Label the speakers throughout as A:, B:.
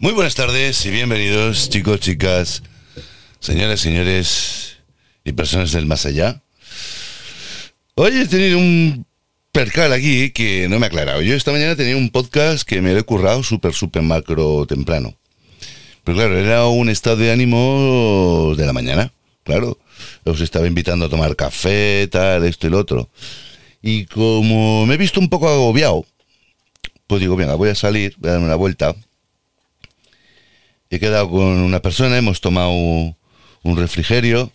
A: Muy buenas tardes y bienvenidos, chicos, chicas, señoras, señores y personas del más allá. Hoy he tenido un percal aquí que no me ha aclarado. Yo esta mañana tenía un podcast que me había currado súper, súper macro temprano. Pero claro, era un estado de ánimo de la mañana, claro. Os estaba invitando a tomar café, tal, esto y lo otro. Y como me he visto un poco agobiado, pues digo, venga, voy a salir, voy a darme una vuelta he quedado con una persona, hemos tomado un refrigerio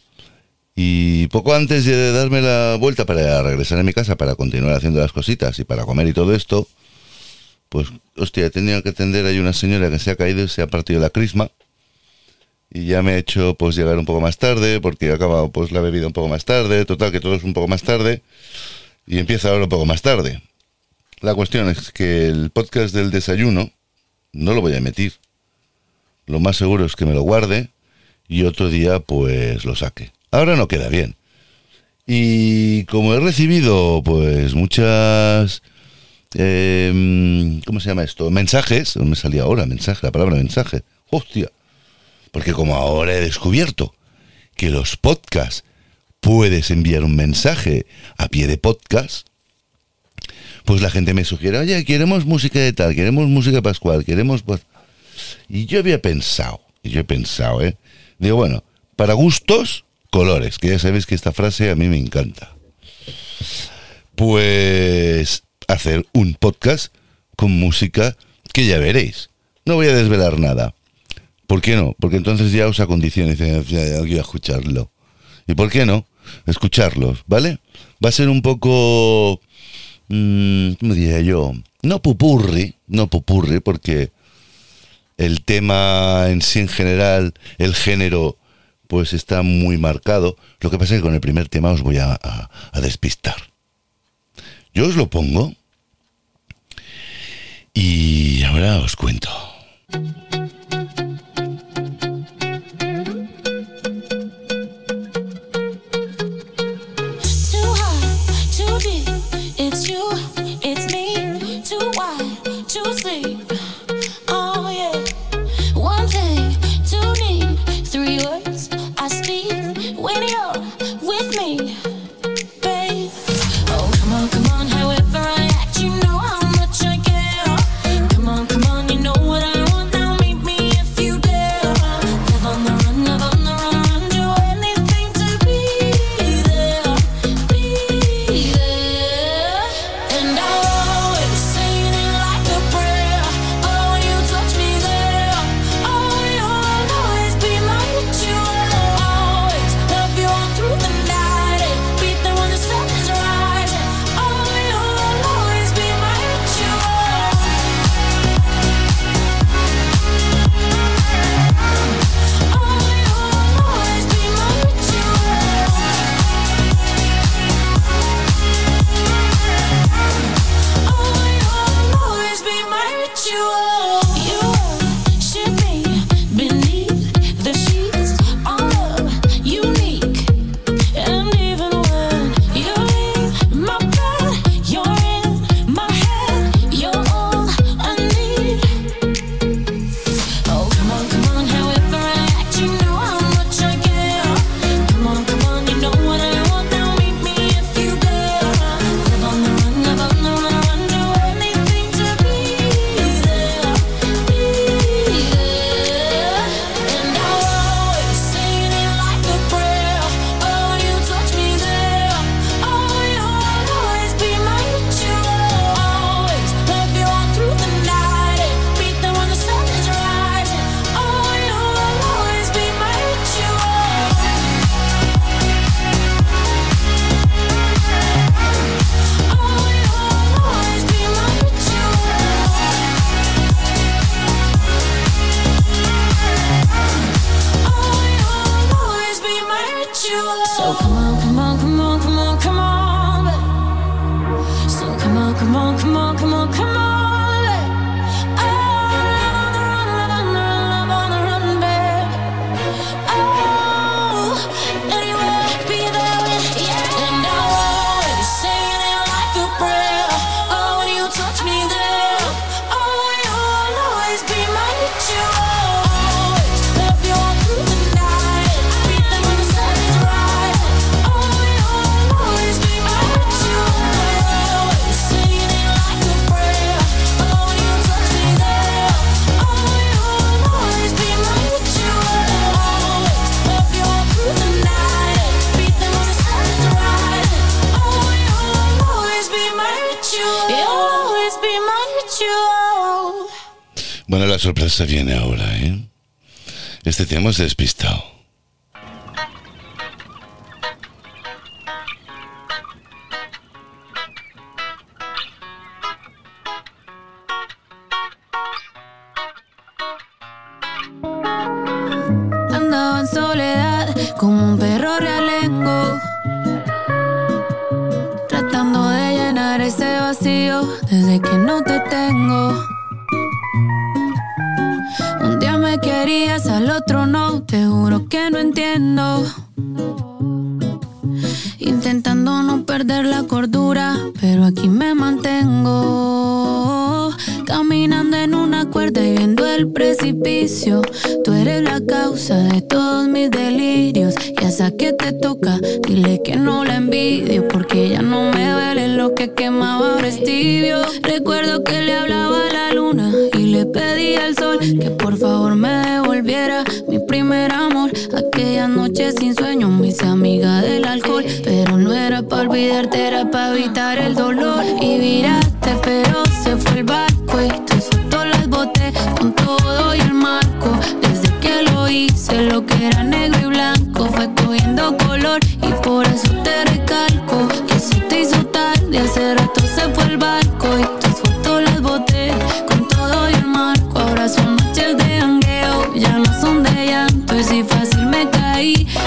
A: y poco antes de darme la vuelta para regresar a mi casa para continuar haciendo las cositas y para comer y todo esto, pues hostia, he tenido que atender, hay una señora que se ha caído y se ha partido la crisma y ya me he hecho pues llegar un poco más tarde porque he acabado pues la bebida un poco más tarde, total que todo es un poco más tarde y empieza ahora un poco más tarde. La cuestión es que el podcast del desayuno no lo voy a emitir lo más seguro es que me lo guarde y otro día pues lo saque. Ahora no queda bien. Y como he recibido pues muchas... Em, ¿Cómo se llama esto? Mensajes. Me salía ahora mensaje, la palabra mensaje. Hostia. Porque como ahora he descubierto que los podcasts puedes enviar un mensaje a pie de podcast, pues la gente me sugiere, oye, queremos música de tal, queremos música pascual, queremos... Pues, y yo había pensado, y yo he pensado, ¿eh? Digo, bueno, para gustos, colores, que ya sabéis que esta frase a mí me encanta. Pues hacer un podcast con música que ya veréis. No voy a desvelar nada. ¿Por qué no? Porque entonces ya os dice, ya, quiero escucharlo. ¿Y por qué no? Escucharlos, ¿vale? Va a ser un poco... Mmm, ¿Cómo diría yo? No pupurri, no pupurri, porque el tema en sí en general, el género, pues está muy marcado. Lo que pasa es que con el primer tema os voy a, a despistar. Yo os lo pongo y ahora os cuento. Bueno, la sorpresa viene ahora, ¿eh? Este tema es despistado.
B: Me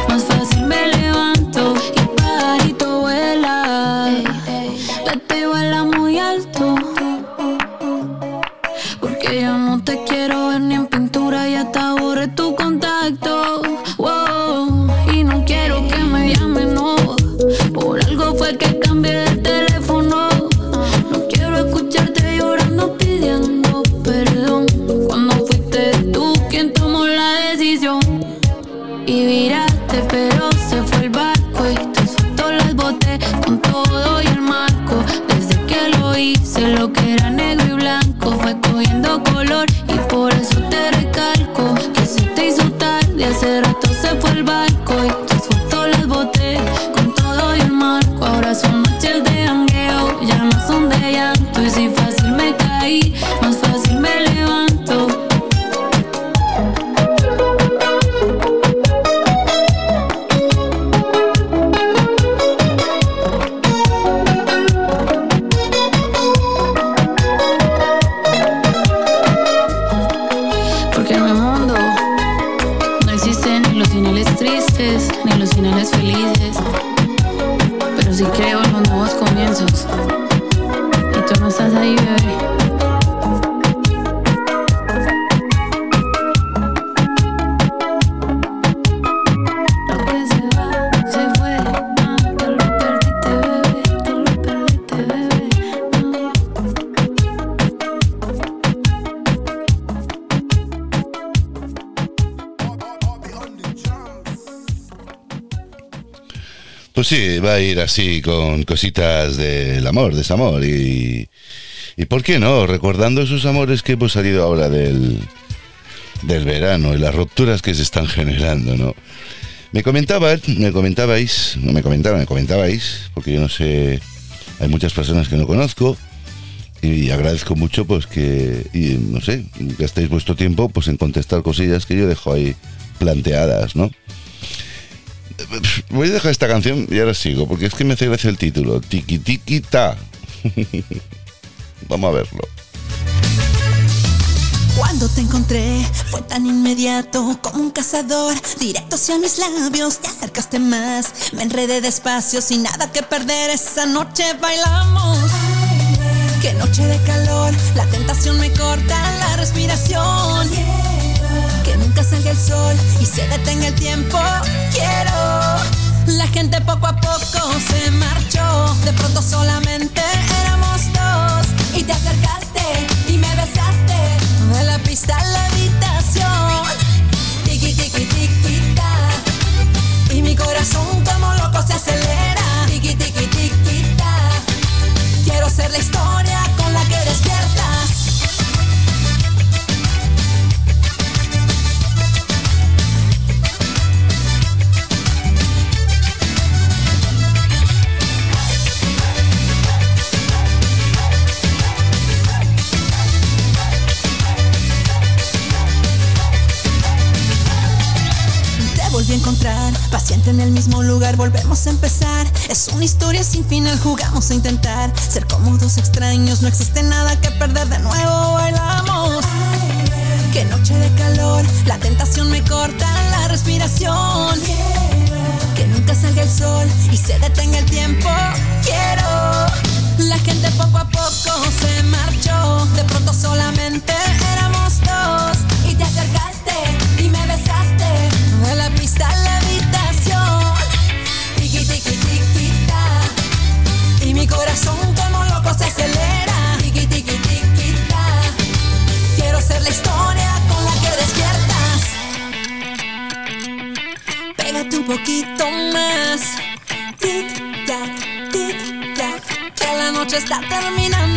A: ir así con cositas del amor, desamor y... ¿Y por qué no? Recordando esos amores que hemos salido ahora del, del verano y las rupturas que se están generando, ¿no? Me comentaba, me comentabais, no me comentaba, me comentabais, porque yo no sé, hay muchas personas que no conozco y agradezco mucho pues que, y, no sé, gastéis vuestro tiempo pues en contestar cosillas que yo dejo ahí planteadas, ¿no? Voy a dejar esta canción y ahora sigo, porque es que me hace gracia el título. Tiki tiki ta. Vamos a verlo.
C: Cuando te encontré fue tan inmediato como un cazador, directo hacia mis labios, te acercaste más, me enredé despacio sin nada que perder, esa noche bailamos. Qué noche de calor, la tentación me corta la respiración. Que nunca salga el sol y se detenga el tiempo, quiero. La gente poco a poco se marchó, de pronto solamente éramos dos y te acercaste y me besaste de la pista a la habitación. Tiki tiki tiki ta y mi corazón como loco se acelera. Tiki tiki tiki ta quiero ser la historia en el mismo lugar, volvemos a empezar. Es una historia sin final, jugamos a intentar ser como dos extraños. No existe nada que perder, de nuevo bailamos. Qué noche de calor, la tentación me corta la respiración. Que nunca salga el sol y se detenga el tiempo. Está terminando.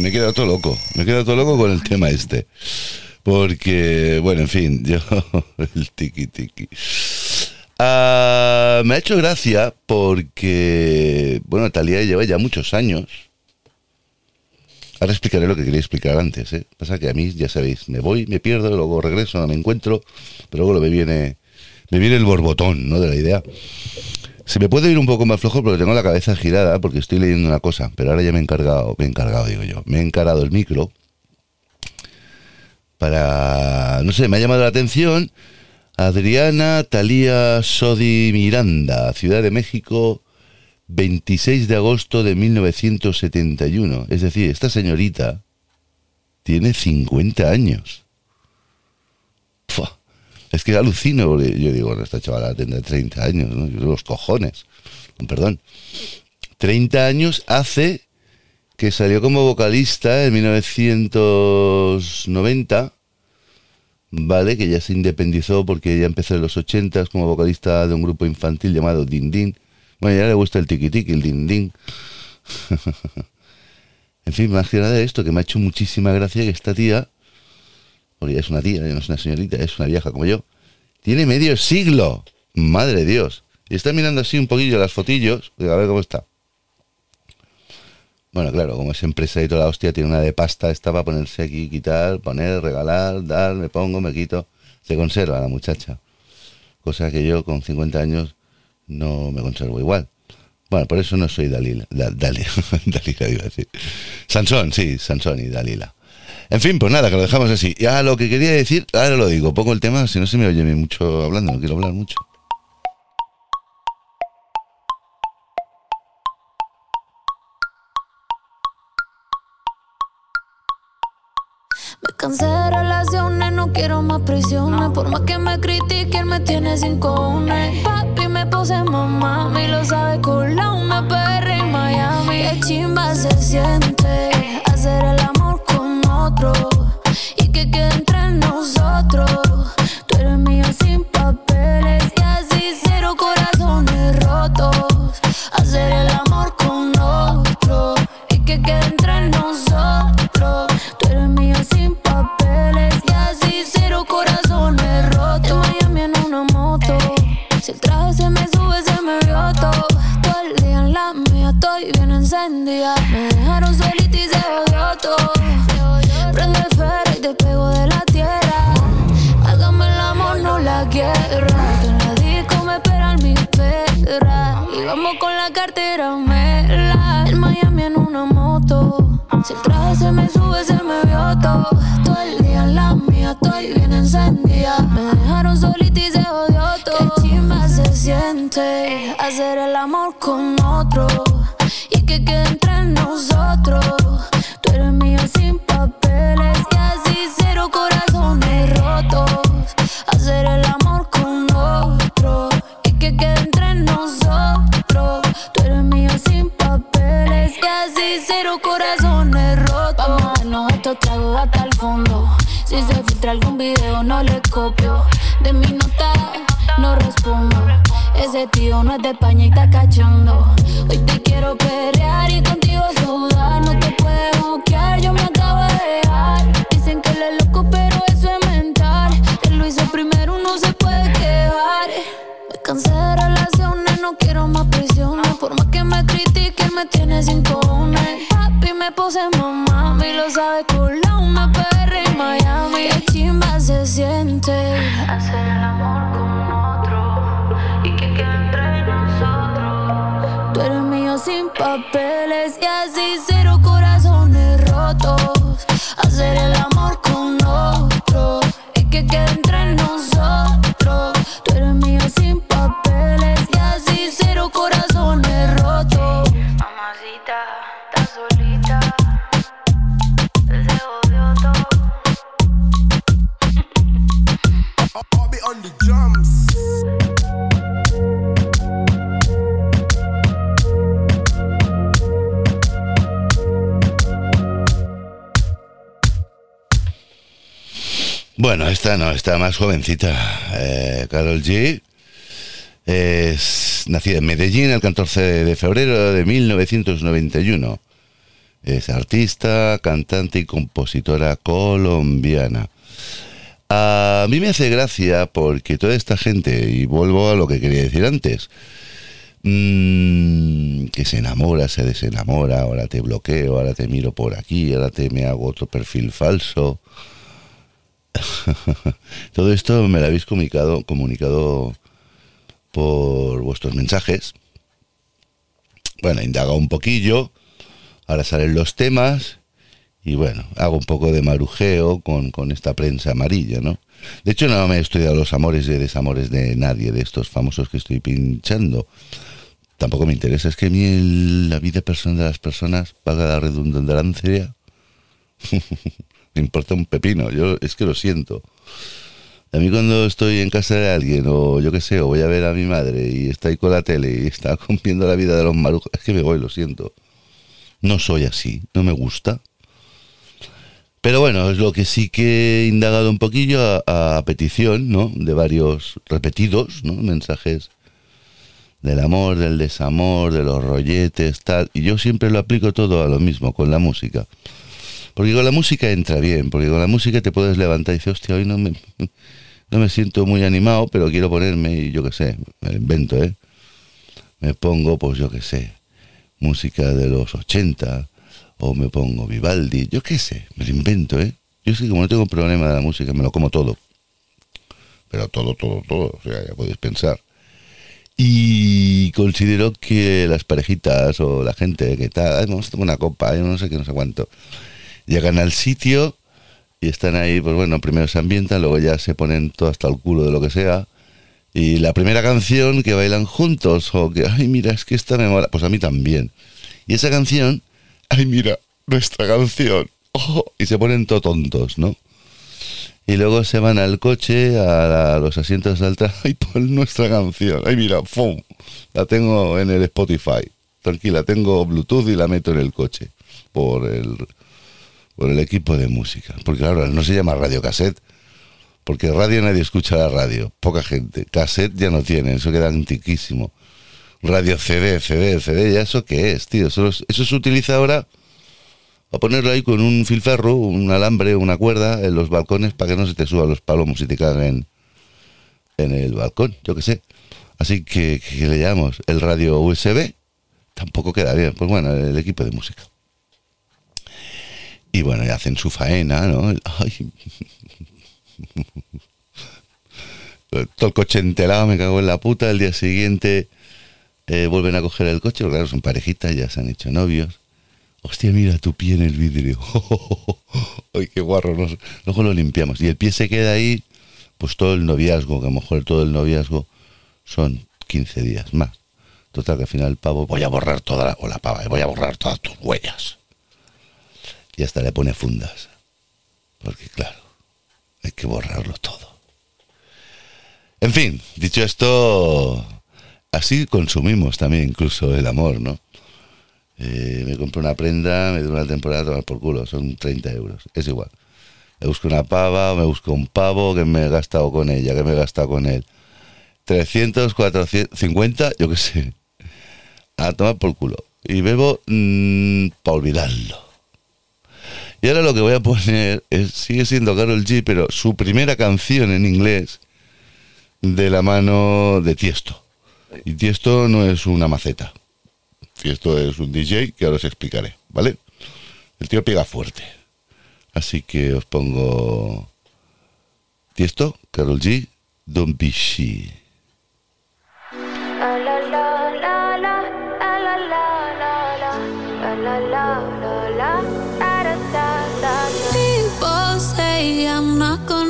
C: Me
A: he quedado todo loco. Me he quedado todo loco con el tema este. Porque, bueno, en fin, yo. El tiki tiki. Ah, me ha hecho gracia porque, bueno, Talía lleva ya muchos años. Ahora explicaré lo que quería explicar antes. ¿eh? Pasa que a mí, ya sabéis, me voy, me pierdo, luego regreso, no me encuentro, pero luego me viene, me viene el borbotón, ¿no? De la idea. Se me puede ir un poco más flojo porque tengo la cabeza girada porque estoy leyendo una cosa, pero ahora ya me he encargado, me he encargado, digo yo, me he encarado el micro para, no sé, me ha llamado la atención Adriana Talía Sodi Miranda, Ciudad de México, 26 de agosto de 1971. Es decir, esta señorita tiene 50 años. Fua. Es que alucino, yo digo, bueno, esta chavala tendrá 30 años, ¿no? Los cojones. Perdón. 30 años hace que salió como vocalista en 1990, ¿vale? Que ya se independizó porque ya empezó en los 80 como vocalista de un grupo infantil llamado Din Din. Bueno, ya le gusta el tiki tiki, el Din Din. en fin, más que nada de esto, que me ha hecho muchísima gracia que esta tía, porque es una tía, no es una señorita, es una vieja como yo, tiene medio siglo. Madre de Dios. Y está mirando así un poquillo las fotillos, a ver cómo está. Bueno, claro, como es empresa y toda la hostia, tiene una de pasta, esta para ponerse aquí, quitar, poner, regalar, dar, me pongo, me quito. Se conserva la muchacha. Cosa que yo con 50 años no me conservo igual. Bueno, por eso no soy Dalila. Da- Dali- Dalila iba a decir. Sansón, sí, Sansón y Dalila. En fin, pues nada, que lo dejamos así. Ya lo que quería decir, ahora lo digo, pongo el tema, si no se me oye mucho hablando, no quiero hablar mucho.
B: Me cansé de relaciones, no quiero más prisiones. Por más que me critiquen, me tiene sin cojones. Papi me pose mamá, me lo sabe con la una PR en Miami. Qué chimba se siente hacer el amor otro. Y que quede entre nosotros. Estoy bien encendida. Me dejaron solita y se odió todo. Qué chimba se siente hacer el amor con otro. De mi nota, no respondo. Ese tío no es de España y está cachando. Hoy te quiero pelear y contigo sudar. No te puedes bloquear, yo me acabo de dejar. Dicen que le loco, pero eso es mental. Él lo hizo primero, no se puede quedar. Me cansé de relaciones, no quiero más prisiones. Por más que me critiquen, me tiene sin cojones. Papi, me puse mamá, y lo sabe PR en Miami. Qué chimba se siente hacer el amor con otro y que quede entre nosotros. Tú eres mío sin papeles y así cero corazones rotos. Hacer el amor con
A: Bueno, esta no, esta más jovencita. Eh, Carol G. Es nacida en Medellín el 14 de febrero de 1991. Es artista, cantante y compositora colombiana. A mí me hace gracia porque toda esta gente, y vuelvo a lo que quería decir antes, mm, que se enamora, se desenamora, ahora te bloqueo, ahora te miro por aquí, ahora te me hago otro perfil falso. Todo esto me lo habéis comunicado, comunicado por vuestros mensajes. Bueno, indaga un poquillo, ahora salen los temas y bueno, hago un poco de marujeo con, con esta prensa amarilla, ¿no? De hecho, no me he estudiado los amores y desamores de nadie de estos famosos que estoy pinchando. Tampoco me interesa, es que a mí la vida personal de las personas, paga la redundancia, me importa un pepino, yo es que lo siento. A mí cuando estoy en casa de alguien o yo qué sé, o voy a ver a mi madre y está ahí con la tele y está viendo la vida de los marujos, es que me voy, lo siento. No soy así, no me gusta. Pero bueno, es lo que sí que he indagado un poquillo a, a petición, ¿no? De varios repetidos, ¿no? Mensajes del amor, del desamor, de los rolletes, tal. Y yo siempre lo aplico todo a lo mismo, con la música. Porque con la música entra bien, porque con la música te puedes levantar y dices, hostia, hoy no me, no me siento muy animado, pero quiero ponerme, y yo qué sé, me invento, ¿eh? Me pongo, pues yo qué sé, música de los 80, o me pongo Vivaldi, yo qué sé, me lo invento, ¿eh? Yo sí, como no tengo problema de la música, me lo como todo. Pero todo, todo, todo, o sea, ya podéis pensar. Y considero que las parejitas o la gente que tal, "Ay, vamos a tomar una copa, yo no sé qué, no sé cuánto, llegan al sitio y están ahí, pues bueno, primero se ambientan, luego ya se ponen todo hasta el culo de lo que sea. Y la primera canción que bailan juntos, o que, ay, mira, es que esta me mola, pues a mí también. Y esa canción, ay, mira, nuestra canción, oh, y se ponen todo tontos, ¿no? Y luego se van al coche, a, la- los asientos de atrás, ay, pon nuestra canción, ay, mira, ¡fum! La tengo en el Spotify, tranquila, tengo Bluetooth y la meto en el coche, por el, por el equipo de música. Porque claro, no se llama radio cassette, porque radio nadie escucha la radio, poca gente. Cassette ya no tienen, eso queda antiquísimo. Radio CD, CD, CD, ¿ya eso qué es, tío? Eso, es- eso se utiliza ahora a ponerlo ahí con un filferro, un alambre, una cuerda en los balcones para que no se te suban los palomos y te caguen en el balcón, yo qué sé. Así que, ¿qué le llamamos? El radio USB tampoco queda bien. Pues bueno, el equipo de música. Y bueno, y hacen su faena, ¿no? Ay. Todo el coche entelado, me cago en la puta. El día siguiente eh, vuelven a coger el coche, claro, son parejitas, ya se han hecho novios. Hostia, mira tu pie en el vidrio. Ay, qué guarro. nos- Luego lo limpiamos. Y el pie se queda ahí, pues todo el noviazgo, que a lo mejor todo el noviazgo son 15 días más. Total, que al final el pavo, voy a borrar toda la, o la pava, voy a borrar todas tus huellas. Y hasta le pone fundas. Porque claro, hay que borrarlo todo. En fin, dicho esto, así consumimos también incluso el amor, ¿no? Eh, me compro una prenda, me dura una temporada a tomar por culo, son 30 euros, es igual. Me busco una pava, me busco un pavo que me he gastado con ella, que me he gastado con él. 300, 450, yo qué sé. A tomar por culo. Y bebo para olvidarlo. Y ahora lo que voy a poner es, sigue siendo Carol G, pero su primera canción en inglés de la mano de Tiesto. Y Tiesto no es una maceta. Tiesto es un DJ que ahora os explicaré, ¿vale? El tío pega fuerte. Así que os pongo Tiesto, Carol G, Don't Be.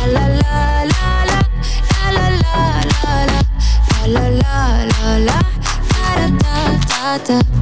B: da da da da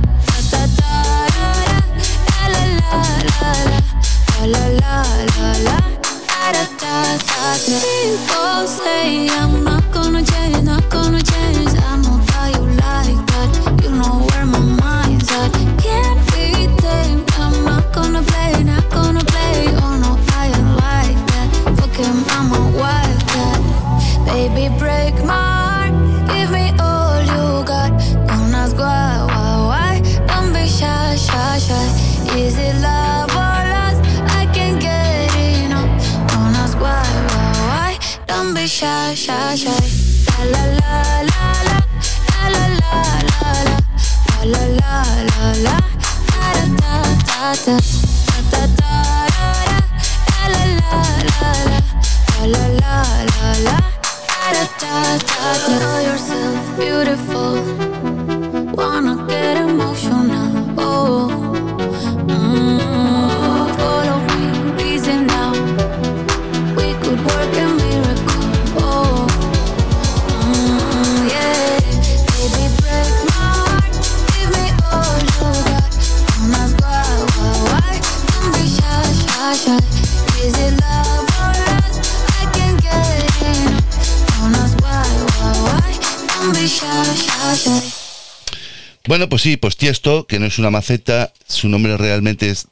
A: Bueno, pues sí, pues Tiesto, que no es una maceta, su nombre realmente es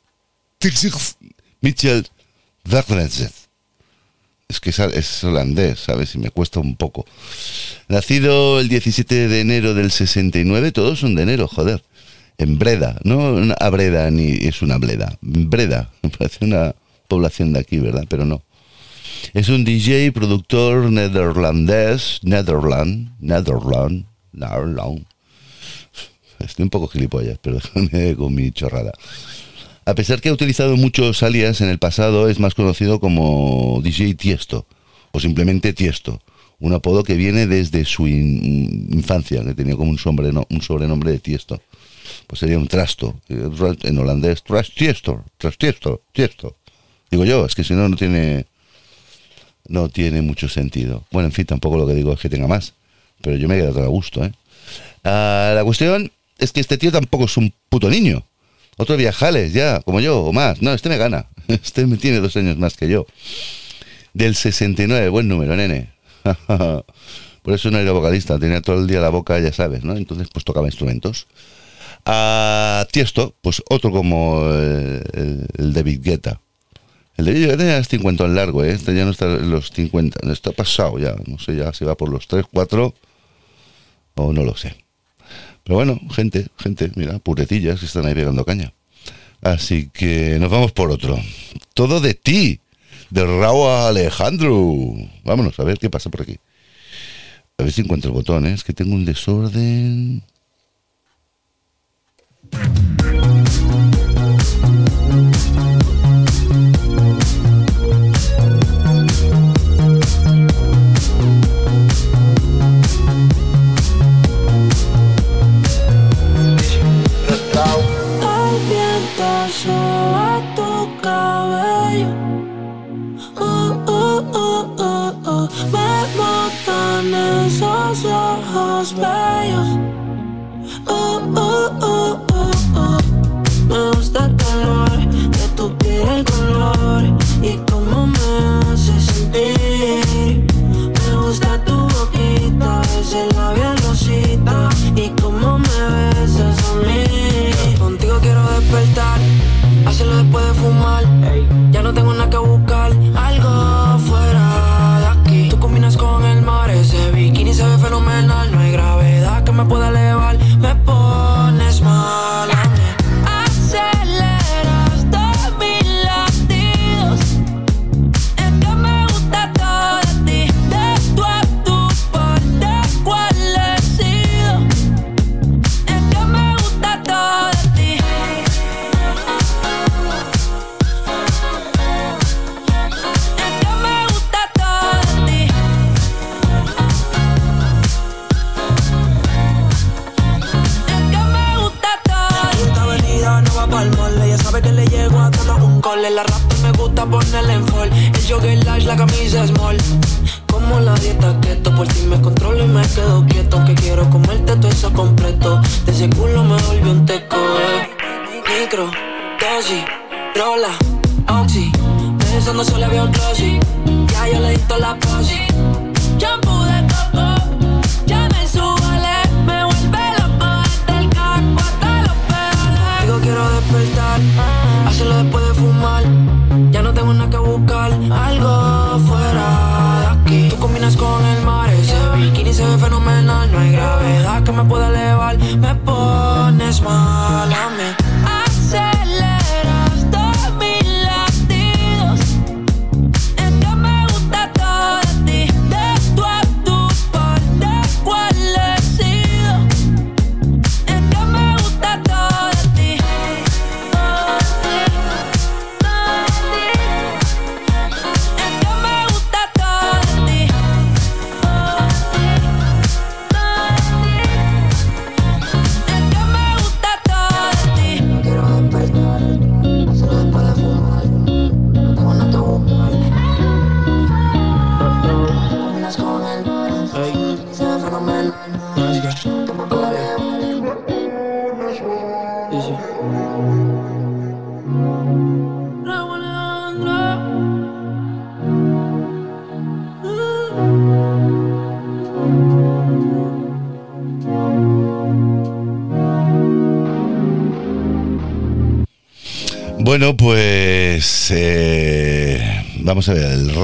A: Mitchell Wagner. Es que es, holandés, ¿sabes? Y me cuesta un poco. Nacido el 17 de enero del 69, todos son de enero, joder. En Breda, no una- Breda ni es una Bleda. Breda, parece una población de aquí, ¿verdad? Pero no. Es un DJ, productor neerlandés, Netherland, Netherland, Netherland. Estoy un poco gilipollas, pero déjame con mi chorrada. A pesar que ha utilizado muchos alias en el pasado, es más conocido como DJ Tiesto, o simplemente Tiesto, un apodo que viene desde su in- infancia, que tenía como un, un sobrenombre de Tiesto. Pues sería un trasto, eh, en holandés, tras Tiesto, tras Tiesto, Tiesto. Digo yo, es que si no, no tiene, no tiene mucho sentido. Bueno, en fin, tampoco lo que digo es que tenga más, pero yo me he quedado a gusto, ¿eh? Ah, la cuestión es que este tío tampoco es un puto niño. Otro viajales ya, como yo, o más. No, este me gana. Este me tiene dos años más que yo. Del 69, buen número, nene. Por eso no era vocalista, tenía todo el día la boca, ya sabes, ¿no? Entonces, pues tocaba instrumentos. A Tiesto, pues otro como el, el, el David Guetta. El de Guetta ya es 50 en largo, ¿eh? Este ya no está en los 50, está pasado ya. No sé ya si va por los 3, 4 o no lo sé. Pero bueno, gente, gente, mira, puretillas que están ahí pegando caña. Así que nos vamos por otro. Todo de ti, de Raúl Alejandro. Vámonos a ver qué pasa por aquí. A ver si encuentro botón, ¿eh? que tengo un desorden.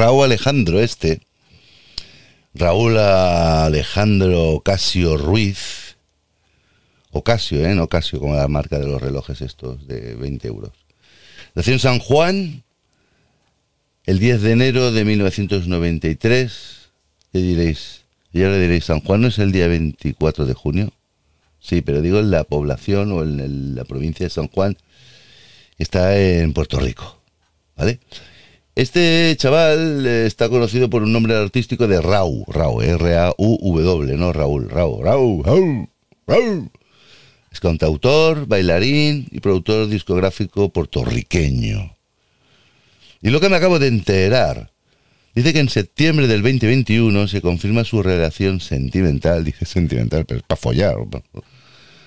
D: Raúl Alejandro
A: este, Raúl Alejandro Casio Ruiz, Ocasio, ¿eh? No como la marca de los relojes estos de 20 euros. Nació en San Juan el 10 de enero de 1993. ¿Qué diréis? Y ahora diréis, ¿San Juan no es el día 24 de junio? Sí, pero digo en la población o en la provincia de San Juan está en Puerto Rico, ¿vale? Este chaval eh, está conocido por un nombre artístico de Rau, Rau, R-A-U-W, no Raúl, Rau, Rau, Rau, Rau. Es cantautor, bailarín y productor discográfico puertorriqueño. Y lo que me acabo de enterar, dice que en septiembre del 2021 se confirma su relación sentimental, dice sentimental, pero es para follar,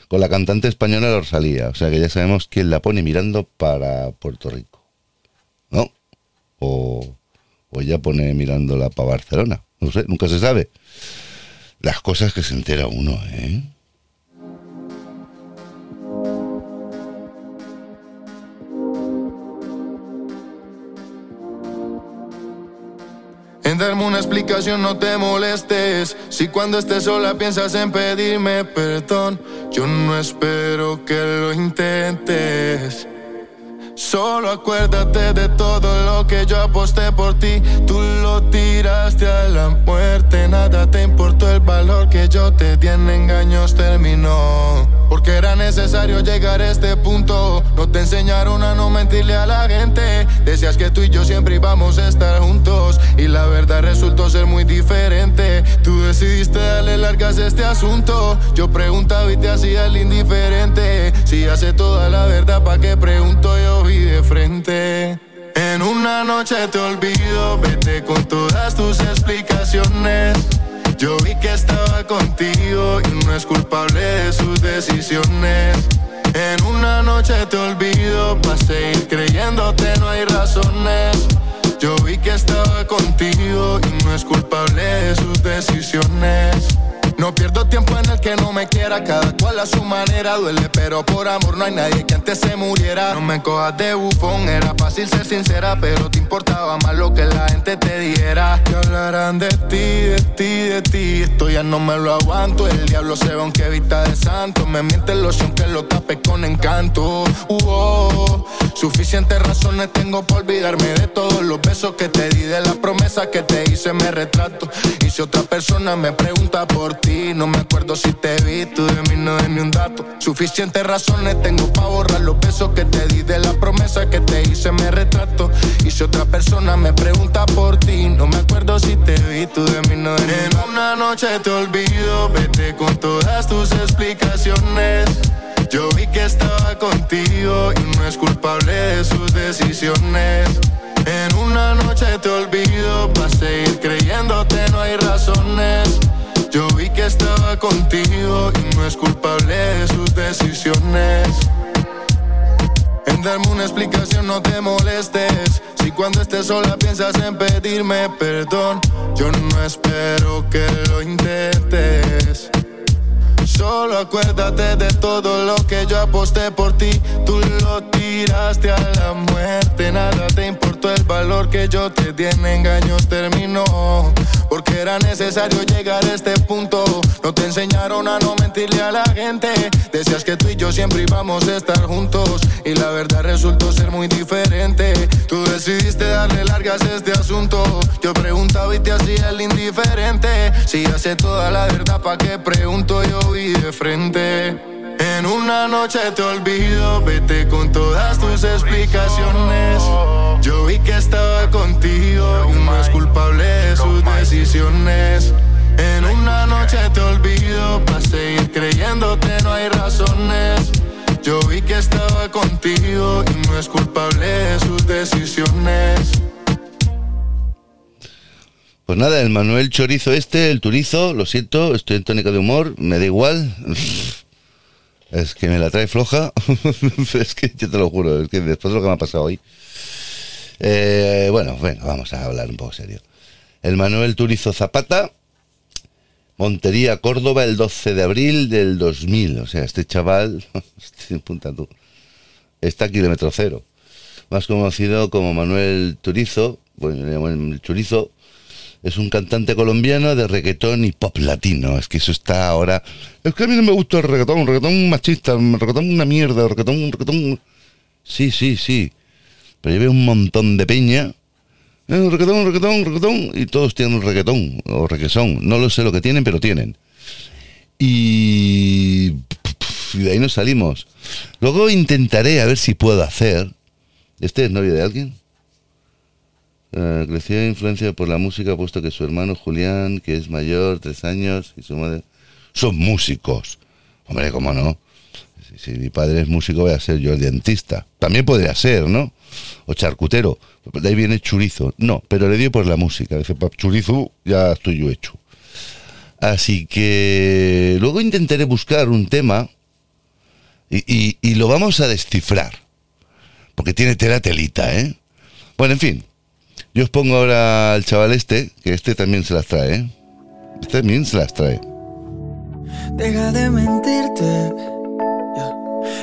A: con la cantante española Rosalía. O sea que ya sabemos quién la pone mirando para Puerto Rico. O, o pone mirándola para Barcelona. No sé, nunca se sabe. Las cosas que se entera uno, ¿eh?
E: En darme una explicación no te molestes. Si cuando estés sola piensas en pedirme perdón, yo no espero que lo intentes. Solo acuérdate de todo lo que yo aposté por ti. Tú lo tiraste a la muerte. Nada te importó el valor que yo te di en engaños terminó. Porque era necesario llegar a este punto. No te enseñaron a no mentirle a la gente. Decías que tú y yo siempre íbamos a estar juntos. Y la verdad resultó ser muy diferente. Tú decidiste darle largas a este asunto. Yo preguntaba y te hacía el indiferente. Si hace toda la verdad, ¿pa' qué pregunto? Yo vi de frente. En una noche te olvido, vete con todas tus explicaciones. Yo vi que estaba contigo y no es culpable de sus decisiones. En una noche te olvido, pasé creyéndote, no hay razones. Yo vi que estaba contigo y no es culpable de sus decisiones. No pierdo tiempo en el que no me quiera, cada cual a su manera duele, pero por amor no hay nadie que antes se muriera. No me cojas de bufón, era fácil ser sincera, pero te importaba más lo que la gente te dijera. Que hablarán de ti, de ti, de ti, esto ya no me lo aguanto. El diablo se ve aunque vista de santo, me miente los que lo tape con encanto. Uh suficientes razones tengo para olvidarme de todos los besos que te di, de la promesa que te hice, me retrato. Y si otra persona me pregunta por ti, no me acuerdo si te vi, tú de mí no es ni un dato. Suficientes razones tengo para borrar los besos que te di de la promesa que te hice, me retrato. Y si otra persona me pregunta por ti, no me acuerdo si te vi, tú de mí no es ni un dato. En una noche te olvido, vete con todas tus explicaciones. Yo vi que estaba contigo y no es culpable de sus decisiones. En una noche te olvido, para seguir creyéndote no hay razones. Yo vi que estaba contigo y no es culpable de sus decisiones. En darme una explicación no te molestes. Si cuando estés sola piensas en pedirme perdón, yo no espero que lo intentes. Solo acuérdate de todo lo que yo aposté por ti. Tú lo tiraste a la muerte. Nada te importó el valor que yo te di en engaños terminó. Porque era necesario llegar a este punto. No te enseñaron a no mentirle a la gente. Decías que tú y yo siempre íbamos a estar juntos. Y la verdad resultó ser muy diferente. Tú decidiste darle largas a este asunto. Yo preguntaba y te hacía el indiferente. Si hace toda la verdad, ¿pa' qué pregunto una noche te olvido, vete con todas tus explicaciones. Yo vi que estaba contigo y no es culpable de sus decisiones. En una noche te olvido, para seguir creyéndote no hay razones. Yo vi que estaba contigo y no es culpable de sus decisiones.
A: Pues nada, el Manuel Chorizo este, el Turizo, lo siento, estoy en tónica de humor, me da igual. Es que me la trae floja. es que yo te lo juro, es que después de lo que me ha pasado hoy. Eh, bueno, bueno, vamos a hablar un poco serio. El Manuel Turizo Zapata, Montería, Córdoba, el 12 de abril del 2000. O sea, este chaval, punta tú, está a kilómetro cero. Más conocido como Manuel Turizo, bueno, el Chorizo, es un cantante colombiano de reggaetón y pop latino. Es que eso está ahora. Es que a mí no me gusta el reggaetón, un reggaetón machista, un reggaetón una mierda, reggaetón, un reggaetón. Sí, sí, sí. Pero yo un montón de peña. Eh, reggaetón, reggaetón, reggaetón. Y todos tienen un reggaetón o reggaetón. No lo sé lo que tienen, pero tienen. Y. Y de ahí nos salimos. Luego intentaré a ver si puedo hacer. ¿Este es novio de alguien? Uh, creció influencia por la música, puesto que su hermano Julián, que es mayor, tres años, y su madre son músicos. Hombre, ¿cómo no? Si, mi padre es músico, voy a ser yo el dentista. También podría ser, ¿no? O charcutero. De ahí viene churizo. No, pero le dio por la música. Dice, churizo, ya estoy yo hecho. Así que luego intentaré buscar un tema y, y lo vamos a descifrar. Porque tiene tela telita, ¿eh? Bueno, en fin, yo os pongo ahora al chaval este, que este también se las trae, ¿eh? Este también se las trae.
F: Deja de mentirte.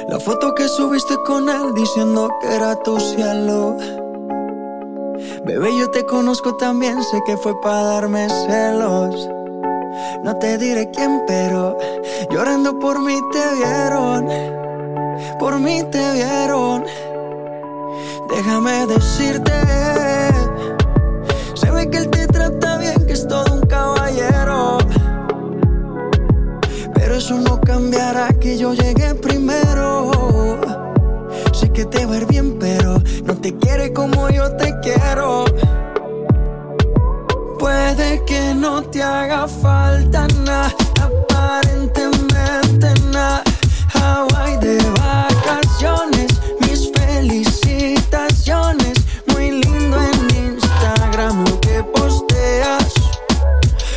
F: La foto que subiste con él diciendo que era tu cielo. Bebé, yo te conozco también, sé que fue para darme celos. No te diré quién, pero llorando por mí te vieron. Por mí te vieron. Déjame decirte que él te trata bien, que es todo un caballero. Pero eso no cambiará que yo llegué primero. Sé que te va bien, pero no te quiere como yo te quiero. Puede que no te haga falta nada, aparentemente nada. Hawaii de vacaciones,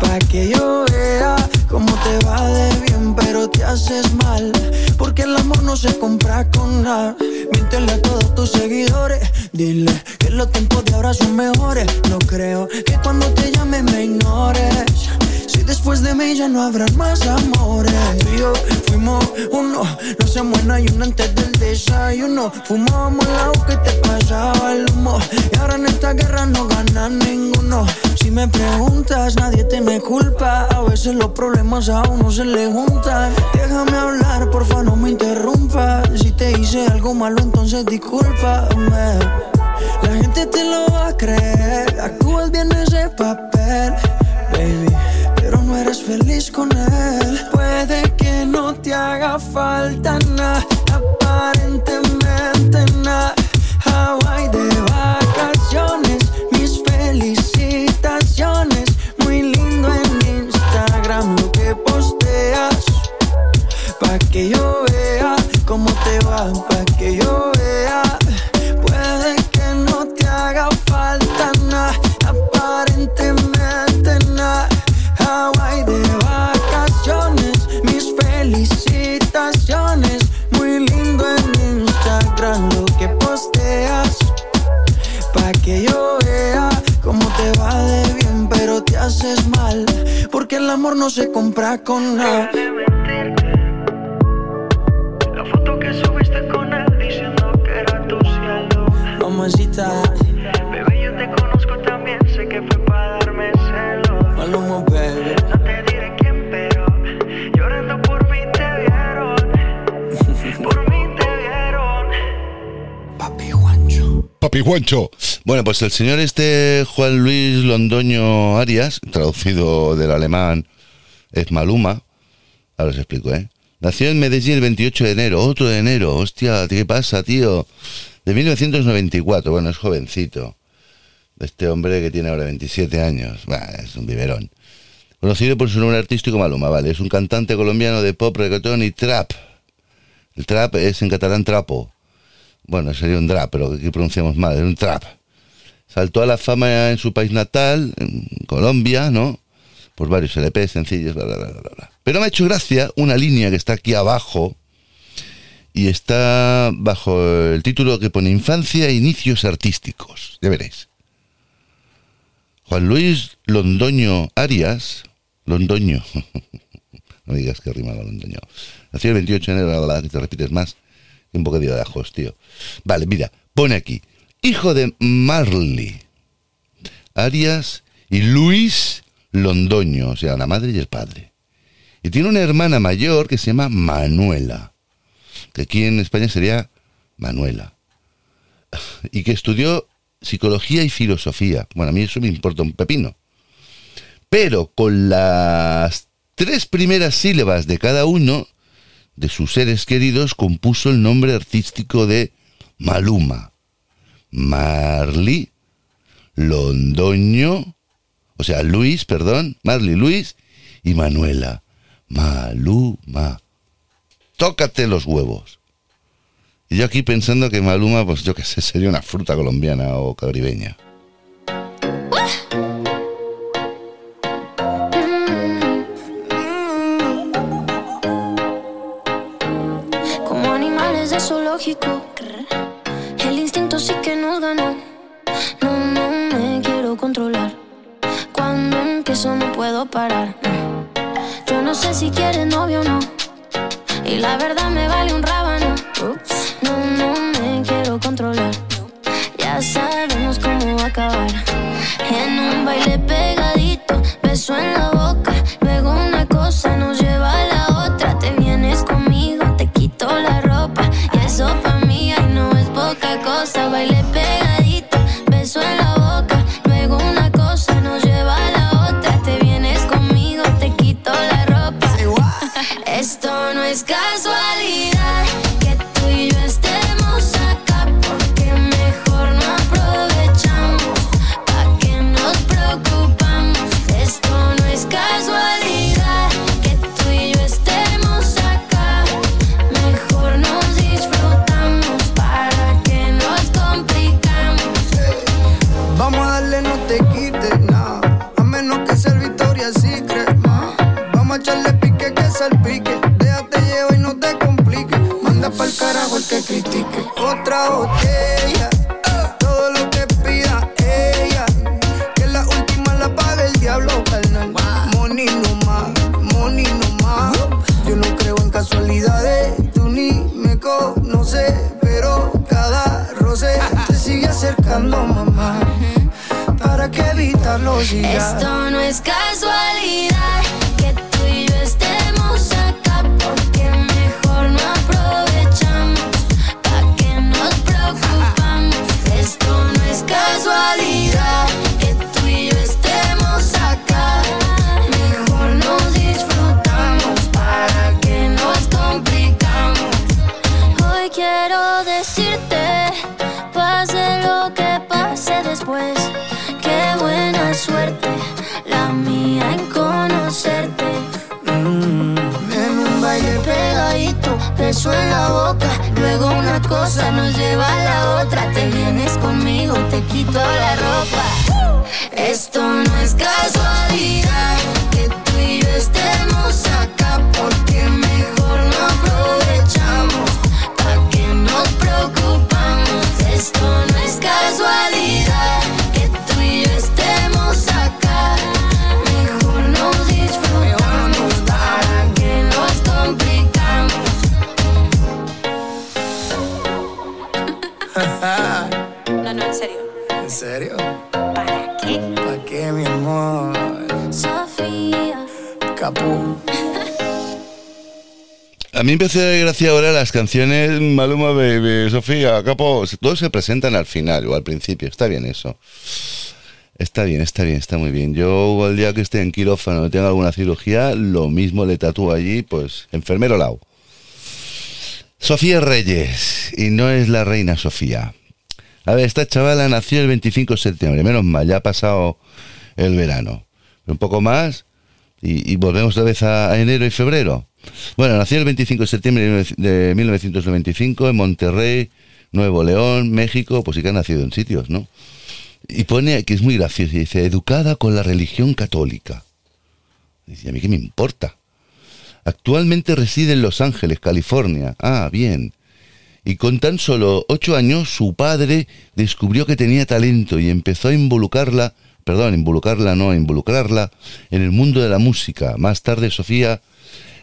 F: Pa' que yo vea cómo te va de bien, pero te haces mal. Porque el amor no se compra con nada. Míntele a todos tus seguidores. Dile que los tiempos de ahora son mejores. No creo que cuando te llame me ignores. Si después de mí ya no habrá más amores. Tú y fuimos uno. No se muera y uno antes del desayuno. Fumamos la que te y ahora en esta guerra no gana ninguno. Si me preguntas, nadie te me culpa. A veces los problemas a uno se le juntan. Déjame hablar, porfa, no me interrumpas. Si te hice algo malo, entonces discúlpame. La gente te lo va a creer. Actúas bien ese papel, baby pero no eres feliz con él. Puede que no te haga falta nada, aparentemente nada. Que posteas. Pa' que yo vea cómo te va, pa' que yo. El amor no se compra con nada. La foto que subiste con él diciendo que era tu cielo. Mamacita, bebé, yo te conozco también, sé que fue para darme celos. Maluma, baby. No te diré quién, pero llorando por mí te vieron. por mí te vieron. Papi Juancho.
A: Papi Juancho. Bueno, pues el señor este Juan Luis Londoño Arias, traducido del alemán es Maluma, ahora os explico, ¿eh? Nació en Medellín el 28 de enero, otro de enero, hostia, ¿qué pasa, tío? De 1994, bueno, es jovencito. Este hombre que tiene ahora 27 años, Bah, es un biberón. Conocido por su nombre artístico Maluma, vale, es un cantante colombiano de pop, reggaetón y trap. El trap es en catalán trapo. Bueno, sería un drap, pero aquí pronunciamos mal, es un trap. Saltó a la fama en su país natal, en Colombia, ¿no? Por varios LP, sencillos, bla, bla, bla, bla. Pero me ha hecho gracia una línea que está aquí abajo y está bajo el título que pone Infancia e Inicios Artísticos. Ya veréis. Juan Luis Londoño Arias, Londoño, no digas que rima con Londoño, nació el 28 de enero, que te repites más un bocadillo de ajos, tío. Vale, mira, pone aquí, hijo de Marley Arias y Luis Londoño, o sea, la madre y el padre. Y tiene una hermana mayor que se llama Manuela, que aquí en España sería Manuela, y que estudió psicología y filosofía. Bueno, a mí eso me importa un pepino. Pero con las tres primeras sílabas de cada uno de sus seres queridos compuso el nombre artístico de Maluma. Marley Londoño, o sea, Luis, perdón, Marley Luis y Manuela. Maluma. Tócate los huevos. Y yo aquí pensando que Maluma, pues yo qué sé, sería una fruta colombiana o caribeña.
G: Como animales de zoológico. Sí que nos ganó. No, no me quiero controlar. Cuando empiezo no puedo parar. Yo no sé si quieres novio o no. Y la verdad me vale un rábano. Cosa nos lleva a la otra. Te vienes conmigo, te quito la ropa. Mí
F: me
A: hace gracia ahora las canciones Maluma Baby, Sofía, Capo, todos se presentan al final o al principio, está bien eso. Está bien, está bien, está muy bien. Yo el día que esté en quirófano o tenga alguna cirugía, lo mismo le tatúo allí, pues enfermero lao. Sofía Reyes, y no es la reina Sofía. A ver, esta chavala nació el 25 de septiembre, menos mal, ya ha pasado el verano. Un poco más y, y volvemos otra vez a enero y febrero. Bueno, nació el 25 de septiembre de 1995 en Monterrey, Nuevo León, México, pues sí que ha nacido en sitios, ¿no? Y pone que es muy gracioso, y dice, educada con la religión católica. Dice, ¿a mí qué me importa? Actualmente reside en Los Ángeles, California. Ah, bien. Y con tan solo ocho años su padre descubrió que tenía talento y empezó a involucrarla, perdón, involucrarla, no, involucrarla en el mundo de la música. Más tarde Sofía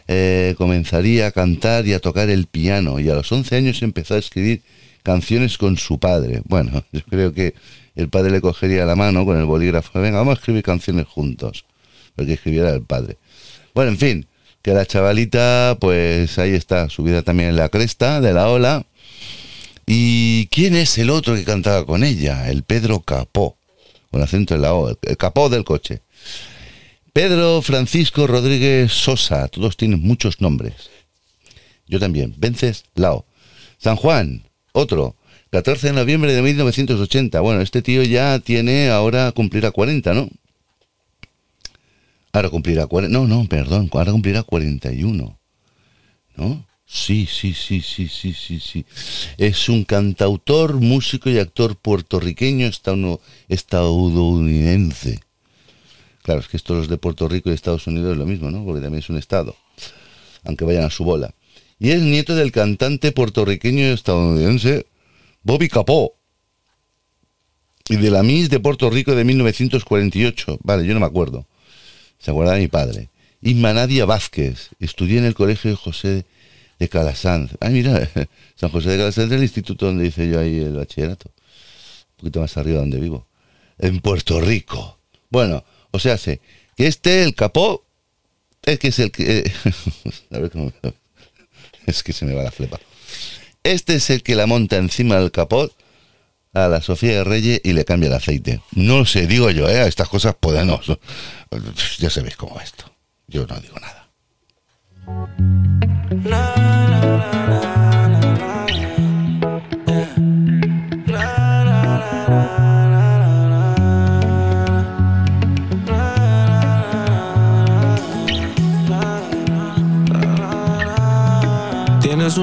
A: eh, comenzaría a cantar y a tocar el piano y a los 11 años empezó a escribir canciones con su padre. Bueno, yo creo que el padre le cogería la mano con el bolígrafo, venga, vamos a escribir canciones juntos, porque escribiera el padre. Bueno, en fin, que la chavalita, pues ahí está, subida también en la cresta de la ola. ¿Y quién es el otro que cantaba con ella? El Pedro Capó, con acento en la O, el capó del coche. Pedro Francisco Rodríguez Sosa, todos tienen muchos nombres. Yo también, Vences Lao. San Juan, otro, 14 de noviembre de 1980. Bueno, este tío ya tiene, ahora cumplirá 40, ¿no? Ahora cumplirá 40, no, no, perdón, ahora cumplirá 41. ¿No? Sí, sí, sí, sí, sí, sí, sí. Es un cantautor, músico y actor puertorriqueño estadounidense. Claro, es que estos los de Puerto Rico y Estados Unidos es lo mismo, ¿no? Porque también es un estado, aunque vayan a su bola. Y es nieto del cantante puertorriqueño y estadounidense Bobby Capó. Y de la Miss de Puerto Rico de 1948. Vale, yo no me acuerdo. Se acuerda mi padre. Isma Nadia Vázquez. Estudié en el colegio José de Calasanz. Ay, mira, San José de Calasanz es el instituto donde hice yo ahí el bachillerato. Un poquito más arriba donde vivo. En Puerto Rico. Bueno, o sea, sé que este, el capó, es que es el que... eh, a ver cómo... Es que se me va la flepa. Este es el que la monta encima del capó a la Sofía de Reyes y le cambia el aceite. No sé, digo yo, ¿eh? Estas cosas podemos... Ya sabéis cómo va esto. Yo no digo nada.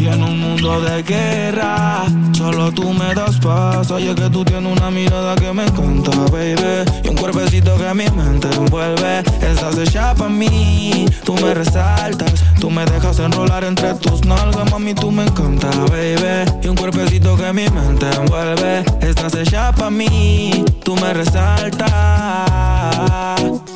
H: Y en un mundo de guerra, solo tú me das paz. Oye, que tú tienes una mirada que me encanta, baby. Y un cuerpecito que mi mente envuelve. Estás hecha pa' mí, tú me resaltas. Tú me dejas enrolar entre tus nalgas, mami, tú me encanta, baby. Y un cuerpecito que mi mente envuelve. Estás hecha pa' mí, tú me resaltas.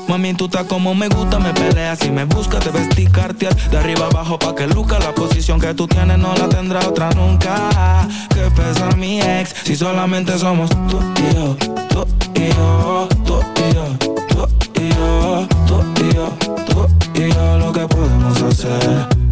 H: Mami, tú estás como me gusta, me peleas y me buscas, te vestí cartier de arriba abajo pa' que luca la posición que tú tienes no la tendrá otra nunca. Que pesa mi ex si solamente somos tú y yo, tú y yo, tú y yo, tú y yo, tú y yo, tú y yo, lo que podemos hacer.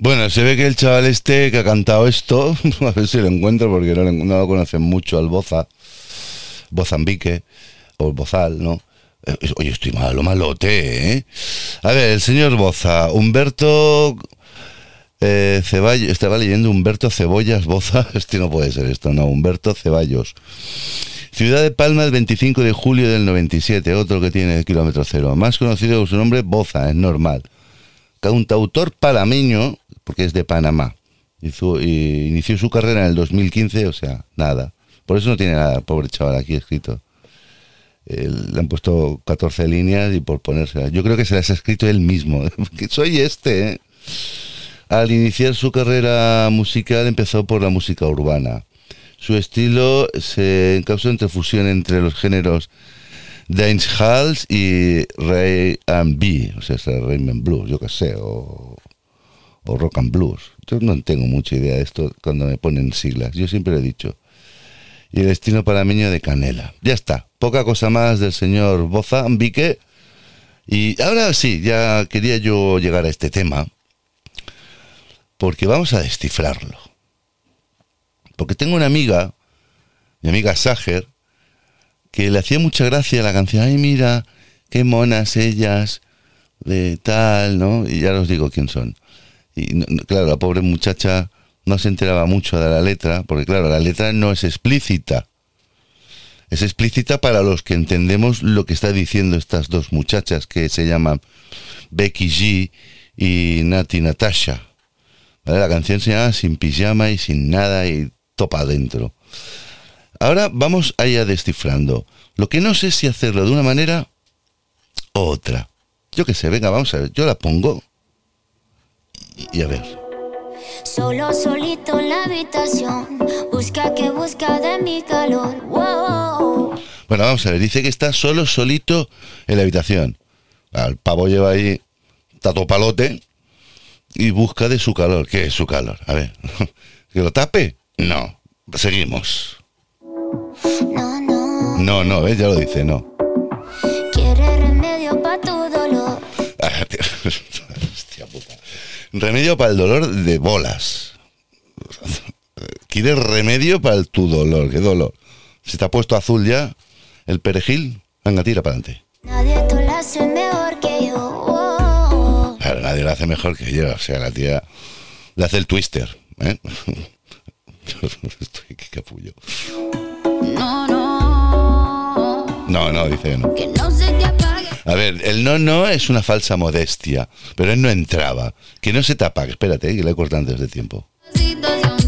A: Bueno, se ve que el chaval este que ha cantado esto, a ver si lo encuentro porque no, no lo conocen mucho al Boza, Bozambique, o Bozal, ¿no? Eh, Oye, estoy malo, malote, ¿eh? A ver, el señor Boza, Humberto eh, Ceballos, estaba leyendo Humberto Cebollas Boza, este no puede ser esto, no, Humberto Ceballos. Ciudad de Palma el 25 de julio del 97, otro que tiene el kilómetro cero, más conocido por su nombre Boza, es normal. Cantautor panameño, porque es de Panamá. Inició su carrera en el 2015, o sea, nada. Por eso no tiene nada, pobre chaval, aquí escrito. Le han puesto 14 líneas y por ponerse. Yo creo que se las ha escrito él mismo. que soy este, ¿eh? Al iniciar su carrera musical empezó por la música urbana. Su estilo se encausó entre fusión entre los géneros dancehall y Ray and B, o sea, Rhythm and Blues, yo qué sé, o, o Rock and Blues. Yo no tengo mucha idea de esto cuando me ponen siglas, yo siempre lo he dicho. Y el estilo panameño de Canela. Ya está, poca cosa más del señor Boza Ambique. Y ahora sí, ya quería yo llegar a este tema, porque vamos a descifrarlo. Porque tengo una amiga, mi amiga Sager, que le hacía mucha gracia la canción. Ay, mira, qué monas ellas, de tal, ¿no? Y ya os digo quién son. Y claro, la pobre muchacha no se enteraba mucho de la letra, porque claro, la letra no es explícita. Es explícita para los que entendemos lo que está diciendo estas dos muchachas que se llaman Becky G y Nati Natasha. ¿Vale? La canción se llama Sin pijama y sin nada y topa adentro. Ahora vamos a ir descifrando. Lo que no sé si hacerlo de una manera u otra. Yo qué sé, venga, vamos a ver. Yo la pongo y, y a ver.
I: Solo solito en la habitación, busca que busca de mi calor. Wow.
A: Bueno, vamos a ver. Dice que está solo, solito en la habitación. El pavo lleva ahí tato palote, y busca de su calor. ¿Qué es su calor? A ver, ¿que lo tape? No. Seguimos.
I: No, no.
A: No, no, ¿ves? Ya lo dice, no.
I: Quiere remedio para tu dolor.
A: Ah, tío. Hostia puta. Remedio para el dolor de bolas. ¿Quieres remedio para tu dolor? ¿Qué dolor? Si te ha puesto azul ya el perejil, venga, tira para adelante.
I: Nadie te lo hace mejor que yo. Oh, oh.
A: Claro, nadie lo hace mejor que yo. O sea, la tía le hace el twister. ¿eh? Estoy que capullo.
G: No, no.
A: No, no, dice que no.
G: Que no se te apague.
A: A ver, el no, no es una falsa modestia, pero él no entraba. Que no se te apague, espérate, que le he cortado antes de tiempo.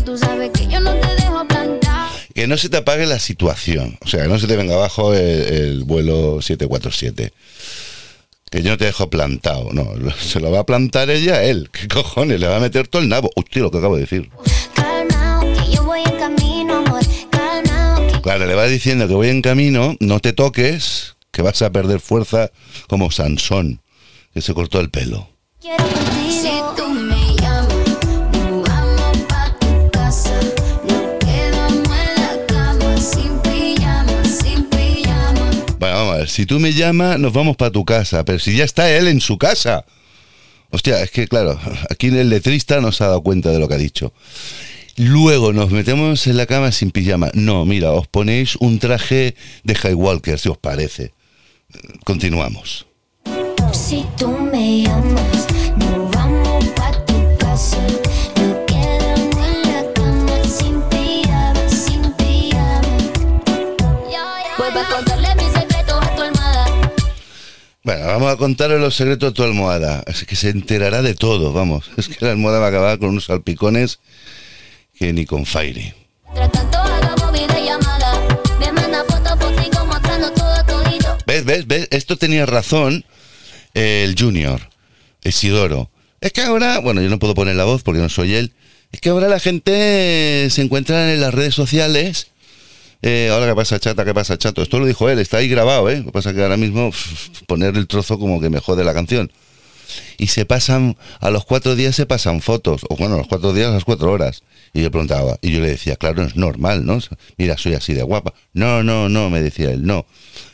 G: tú sabes que yo no te dejo plantar.
A: Que no se te apague la situación. O sea, que no se te venga abajo el, el vuelo 747. Que yo no te dejo plantado. No, se lo va a plantar ella él. ¿Qué cojones? Le va a meter todo el nabo. Hostia, lo que acabo de decir. Claro, le va diciendo que voy en camino, no te toques, que vas a perder fuerza como Sansón, que se cortó el pelo.
I: quiero.
A: Bueno, vamos a ver, si tú me llamas, nos vamos para tu casa, pero si ya está él en su casa. Hostia, es que claro, aquí el letrista no se ha dado cuenta de lo que ha dicho. Luego nos metemos en la cama sin pijama. No, mira, os ponéis un traje de Highwalker, si os parece. Continuamos.
I: Si tú me vamos pa' tu casa. Nos quedamos en la cama sin pijama, sin pijama.
G: Vuelve a contarle mis secretos a tu almohada.
A: Bueno, vamos a contarle los secretos de tu almohada. Es que se enterará de todo, vamos. Es que la almohada va a acabar con unos salpicones que ni con Fairy. ¿Ves, ves, ves? Esto tenía razón el Junior, Isidoro. Es que ahora, bueno, yo no puedo poner la voz porque no soy él. Es que ahora la gente se encuentra en las redes sociales. Eh, ahora, ¿qué pasa, chata? ¿Qué pasa, chato? Esto lo dijo él, está ahí grabado, ¿eh? Lo que pasa es que ahora mismo poner el trozo como que me jode la canción. Y se pasan, a los cuatro días se pasan fotos, o bueno, a los cuatro días, a las cuatro horas. Y yo preguntaba, y yo le decía, claro, es normal, ¿no? Mira, soy así de guapa. No, no, no, me decía él, no.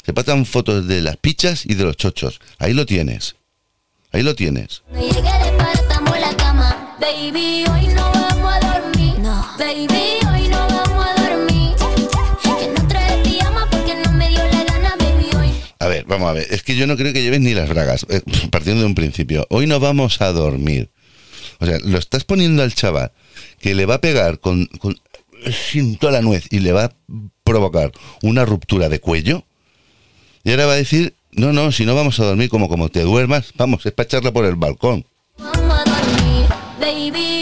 A: Se pasan fotos de las pichas y de los chochos. Ahí lo tienes. Ahí lo tienes.
G: No llegué de par, estamos en la cama. Baby, hoy no vamos a dormir.
I: No.
G: Baby, A
A: ver, vamos a ver. Es que yo no creo que lleves ni las bragas. eh, partiendo de un principio. Hoy no vamos a dormir. O sea, lo estás poniendo al chaval que le va a pegar con, con sin toda la nuez y le va a provocar una ruptura de cuello. Y ahora va a decir, no, no, si no vamos a dormir como como te duermas, vamos, es para echarla por el balcón.
G: Vamos a. Baby,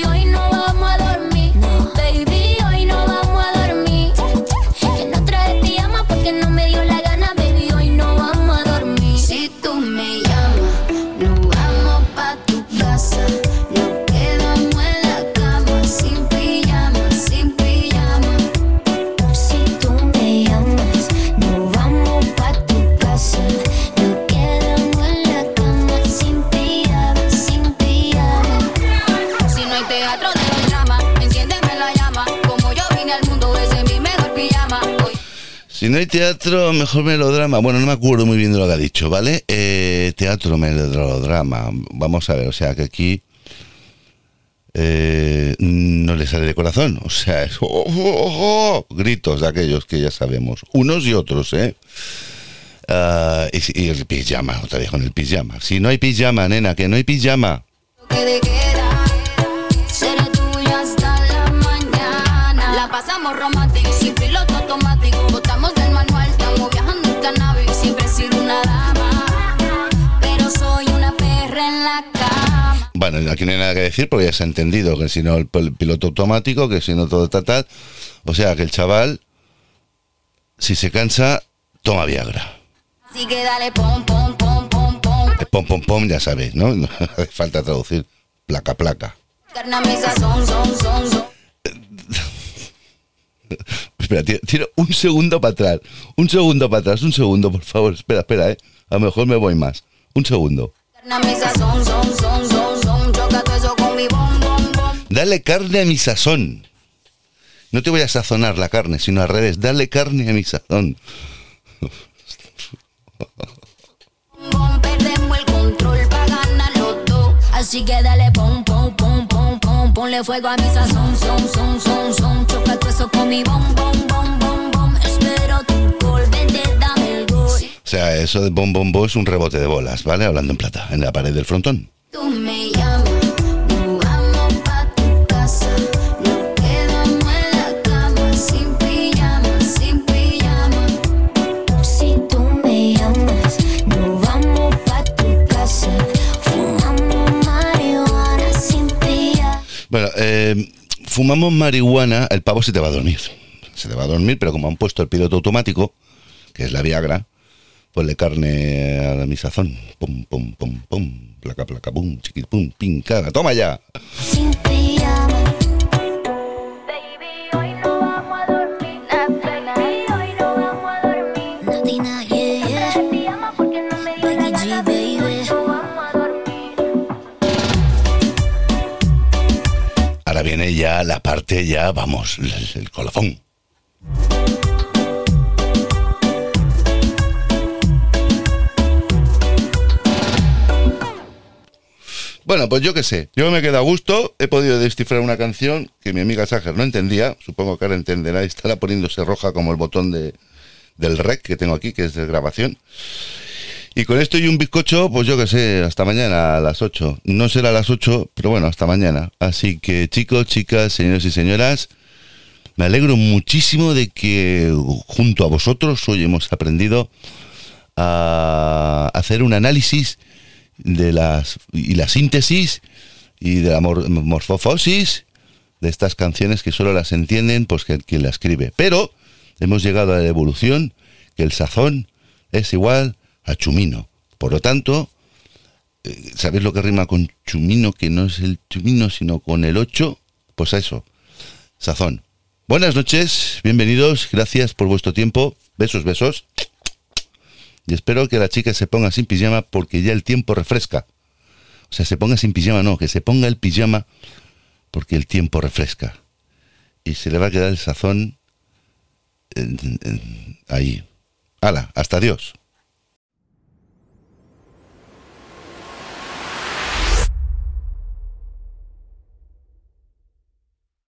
G: Si no hay teatro, mejor
A: melodrama. Bueno, no me acuerdo muy bien de lo que ha dicho, ¿vale? Eh, teatro, melodrama. Vamos a ver, o sea que aquí eh, no le sale de corazón. O sea, es oh, oh, oh, gritos de aquellos que ya sabemos. Unos y otros, ¿eh? Ah, y, el pijama, otra vez con el pijama. Si no hay pijama, nena, que no hay pijama. Bueno, aquí no hay nada que decir porque ya se ha entendido que si no el, el piloto automático, que si no todo tal, tal. O sea que el chaval, si se cansa, toma Viagra.
G: Así que dale pom, pom, pom, pom, pom.
A: El pom pom pom, ya sabéis, ¿no? No hace falta traducir placa placa.
G: Son, son, son.
A: Espera, tiro un segundo para atrás. Un segundo para atrás, un segundo, por favor. Espera, espera, ¿eh? A lo mejor me voy más. Un segundo. Dale carne a mi sazón. No te voy a sazonar la carne, sino al revés. Dale carne a mi sazón.
G: Pum, perdemos el control para ganarlo todo. Así que dale pum, pum, pum, pum, pum. Ponle fuego a mi sazón, son, son, son, son. Choca todo eso con mi bom, bom, bom, bom, bom. Espero tu gol, vente, dame el gol.
A: O sea, eso de bom bom bom es un rebote de bolas, ¿vale? Hablando en plata, en la pared del frontón.
G: Tú me llamas,
J: fumamos marihuana,
A: el pavo se te va a dormir. Se te va a dormir, pero como han puesto el piloto automático, que es la Viagra, ponle carne a mi sazón. Pum, pum, pum, pum. Placa, placa, pum, chiqui, pum, pincada. ¡Toma ya! Ya la parte, ya, vamos, el, el colofón. Bueno, pues yo qué sé, yo me quedo a gusto, he podido descifrar una canción que mi amiga Sager no entendía, supongo que ahora entenderá, estará poniéndose roja como el botón de, del rec que tengo aquí, que es de grabación. Y con esto y un bizcocho, pues yo qué sé, hasta mañana a las 8. No será a las 8, pero bueno, hasta mañana. Así que chicos, chicas, señores y señoras, me alegro muchísimo de que junto a vosotros hoy hemos aprendido a hacer un análisis de las y la síntesis y de la mor- morfofosis de estas canciones que solo las entienden pues que quien la escribe. Pero hemos llegado a la evolución que el sazón es igual a chumino. Por lo tanto, eh, ¿sabéis lo que rima con chumino? Que no es el chumino, sino con el 8. Pues a eso, sazón. Buenas noches, bienvenidos, gracias por vuestro tiempo. Besos, besos. Y espero que la chica se ponga sin pijama porque ya el tiempo refresca. O sea, se ponga sin pijama, no, que se ponga el pijama porque el tiempo refresca. Y se le va a quedar el sazón ahí. Hala, hasta Dios.